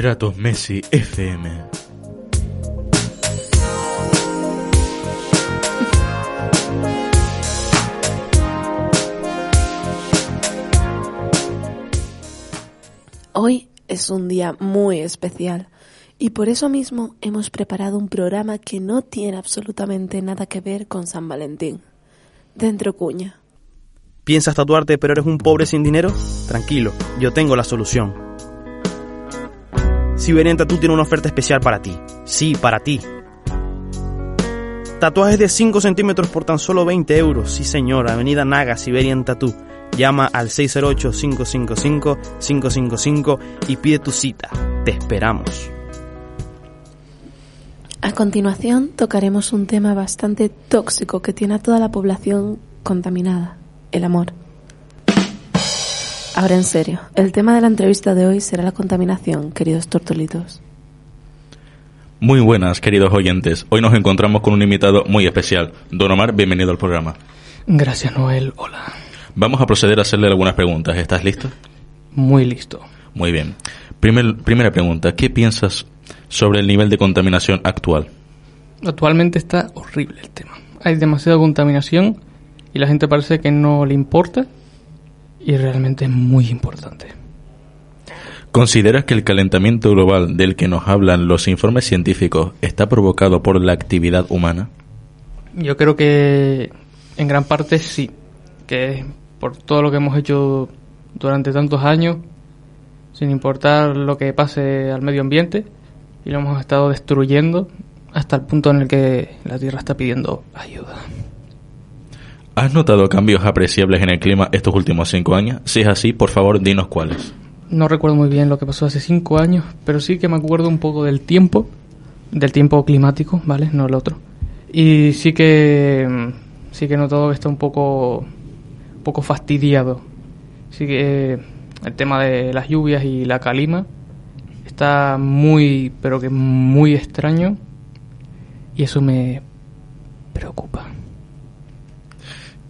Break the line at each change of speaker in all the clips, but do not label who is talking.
Kratos Messi FM.
Hoy es un día muy especial y por eso mismo hemos preparado un programa que no tiene absolutamente nada que ver con San Valentín. Dentro cuña.
¿Piensas tatuarte pero eres un pobre sin dinero? Tranquilo, yo tengo la solución. Siberian Tattoo tiene una oferta especial para ti. Sí, para ti. Tatuajes de 5 centímetros por tan solo 20 euros. Sí, señor. Avenida Naga, Siberian Tattoo. Llama al 608-555-555 y pide tu cita. Te esperamos.
A continuación tocaremos un tema bastante tóxico que tiene a toda la población contaminada, el amor. Ahora en serio, el tema de la entrevista de hoy será la contaminación, queridos tortolitos.
Muy buenas, queridos oyentes. Hoy nos encontramos con un invitado muy especial. Don Omar, bienvenido al programa.
Gracias, Noel. Hola.
Vamos a proceder a hacerle algunas preguntas. ¿Estás listo?
Muy listo.
Muy bien. Primer- primera pregunta. ¿Qué piensas sobre el nivel de contaminación actual?
Actualmente está horrible el tema. Hay demasiada contaminación y la gente parece que no le importa y realmente es muy importante.
¿Consideras que el calentamiento global del que nos hablan los informes científicos está provocado por la actividad humana?
Yo creo que en gran parte sí, que por todo lo que hemos hecho durante tantos años, sin importar lo que pase al medio ambiente, y lo hemos estado destruyendo hasta el punto en el que la Tierra está pidiendo ayuda.
¿Has notado cambios apreciables en el clima estos últimos cinco años? Si es así, por favor, dinos cuáles.
No recuerdo muy bien lo que pasó hace cinco años, pero sí que me acuerdo un poco del tiempo, del tiempo climático, ¿vale? No el otro. Y sí que mm, sí que he notado que está un poco, un poco fastidiado. Sí que eh, el tema de las lluvias y la calima está muy, pero que muy extraño y eso me preocupa.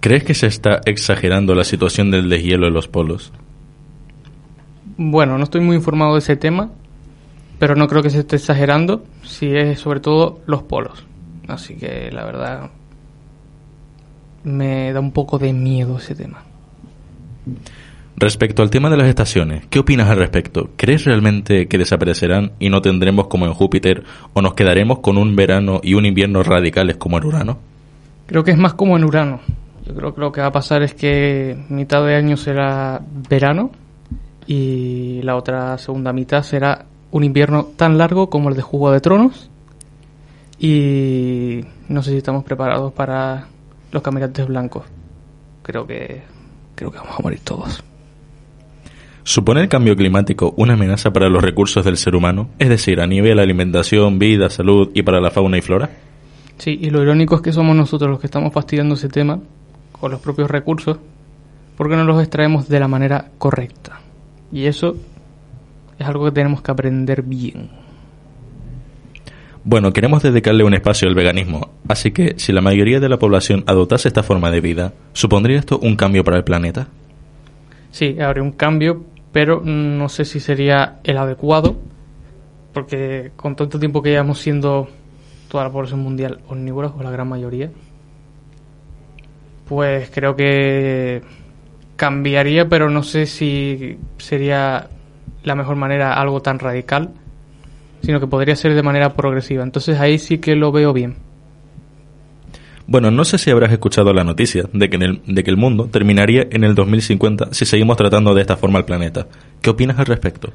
¿Crees que se está exagerando la situación del deshielo en los polos?
Bueno, no estoy muy informado de ese tema, pero no creo que se esté exagerando, si es sobre todo los polos. Así que la verdad me da un poco de miedo ese tema.
Respecto al tema de las estaciones, ¿qué opinas al respecto? ¿Crees realmente que desaparecerán y no tendremos como en Júpiter o nos quedaremos con un verano y un invierno radicales como en Urano?
Creo que es más como en Urano. Yo creo que lo que va a pasar es que mitad de año será verano y la otra segunda mitad será un invierno tan largo como el de Juego de Tronos. Y no sé si estamos preparados para los caminantes blancos. Creo que creo que vamos a morir todos.
¿Supone el cambio climático una amenaza para los recursos del ser humano? Es decir, a nivel alimentación, vida, salud y para la fauna y flora?
Sí, y lo irónico es que somos nosotros los que estamos fastidiando ese tema con los propios recursos porque no los extraemos de la manera correcta. Y eso es algo que tenemos que aprender bien.
Bueno, queremos dedicarle un espacio al veganismo, así que si la mayoría de la población adoptase esta forma de vida, ¿supondría esto un cambio para el planeta?
Sí, habría un cambio, pero no sé si sería el adecuado, porque con tanto tiempo que llevamos siendo toda la población mundial omnívora, o la gran mayoría, pues creo que cambiaría, pero no sé si sería la mejor manera algo tan radical, sino que podría ser de manera progresiva. Entonces ahí sí que lo veo bien.
Bueno, no sé si habrás escuchado la noticia de que, en el, de que el mundo terminaría en el 2050 si seguimos tratando de esta forma al planeta. ¿Qué opinas al respecto?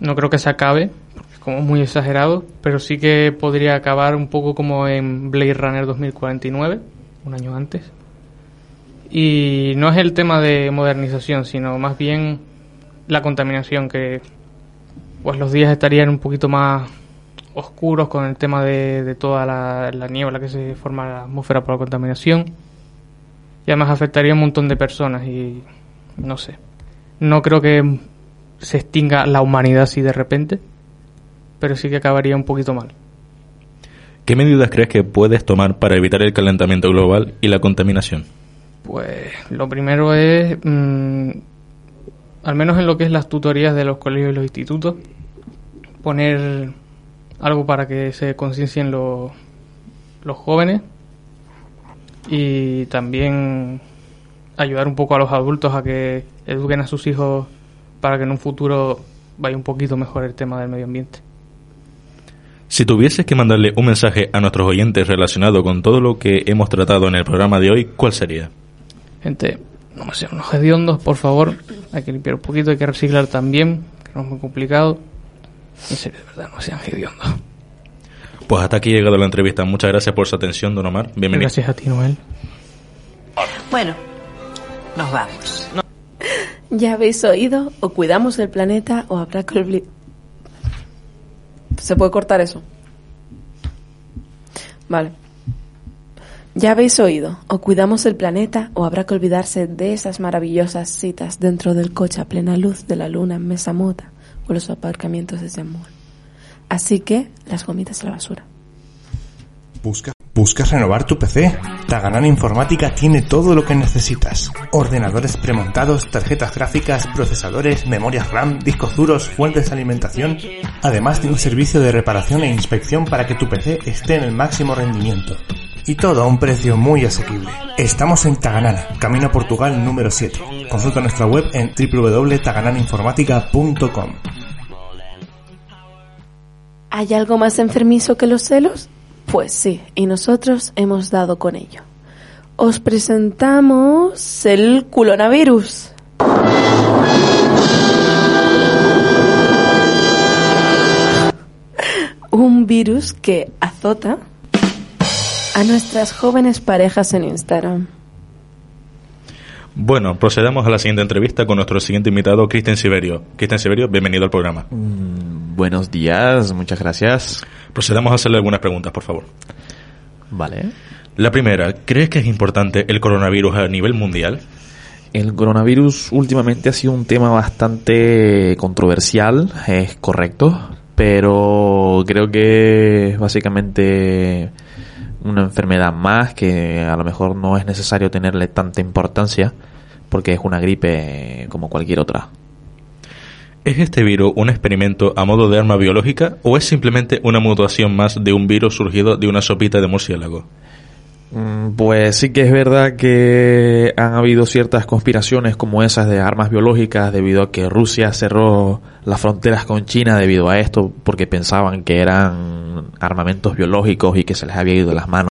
No creo que se acabe, porque es como muy exagerado, pero sí que podría acabar un poco como en Blade Runner 2049, un año antes. Y no es el tema de modernización, sino más bien la contaminación que pues los días estarían un poquito más oscuros con el tema de, de toda la, la niebla que se forma en la atmósfera por la contaminación. Y además afectaría a un montón de personas y no sé. No creo que se extinga la humanidad así de repente, pero sí que acabaría un poquito mal.
¿Qué medidas crees que puedes tomar para evitar el calentamiento global y la contaminación?
Pues lo primero es, mm, al menos en lo que es las tutorías de los colegios y los institutos, poner algo para que se conciencien los, los jóvenes y también ayudar un poco a los adultos a que eduquen a sus hijos para que en un futuro vaya un poquito mejor el tema del medio ambiente.
Si tuvieses que mandarle un mensaje a nuestros oyentes relacionado con todo lo que hemos tratado en el programa de hoy, ¿cuál sería?
Gente, no me sean unos hediondos, por favor. Hay que limpiar un poquito, hay que reciclar también, que no es muy complicado. En serio, de verdad, no sean hediondos.
Pues hasta aquí ha llegado la entrevista. Muchas gracias por su atención, don Omar. Bienvenido.
Gracias a ti, Noel.
Bueno, nos vamos.
¿Ya habéis oído? O cuidamos el planeta o habrá que olvidar... ¿Se puede cortar eso? Vale. Ya habéis oído, o cuidamos el planeta o habrá que olvidarse de esas maravillosas citas dentro del coche a plena luz de la luna en Mesa Mota o los aparcamientos de Jammu. Así que, las gomitas a la basura.
Busca, ¿Buscas renovar tu PC? Taganana Informática tiene todo lo que necesitas. Ordenadores premontados, tarjetas gráficas, procesadores, memorias RAM, discos duros, fuentes de alimentación, además de un servicio de reparación e inspección para que tu PC esté en el máximo rendimiento. Y todo a un precio muy asequible. Estamos en Taganana, Camino Portugal número 7. Consulta nuestra web en www.tagananainformática.com.
¿Hay algo más enfermizo que los celos? Pues sí, y nosotros hemos dado con ello. Os presentamos el coronavirus. Un virus que azota a nuestras jóvenes parejas en Instagram.
Bueno, procedemos a la siguiente entrevista con nuestro siguiente invitado, Cristian Siberio. Cristian Siberio, bienvenido al programa.
Mm, buenos días, muchas gracias.
Procedamos a hacerle algunas preguntas, por favor.
Vale.
La primera, ¿crees que es importante el coronavirus a nivel mundial?
El coronavirus últimamente ha sido un tema bastante controversial, es correcto, pero creo que básicamente una enfermedad más que a lo mejor no es necesario tenerle tanta importancia porque es una gripe como cualquier otra.
¿Es este virus un experimento a modo de arma biológica o es simplemente una mutación más de un virus surgido de una sopita de murciélago?
Mm, Pues sí que es verdad que han habido ciertas conspiraciones como esas de armas biológicas debido a que Rusia cerró las fronteras con China debido a esto porque pensaban que eran armamentos biológicos y que se les había ido las manos.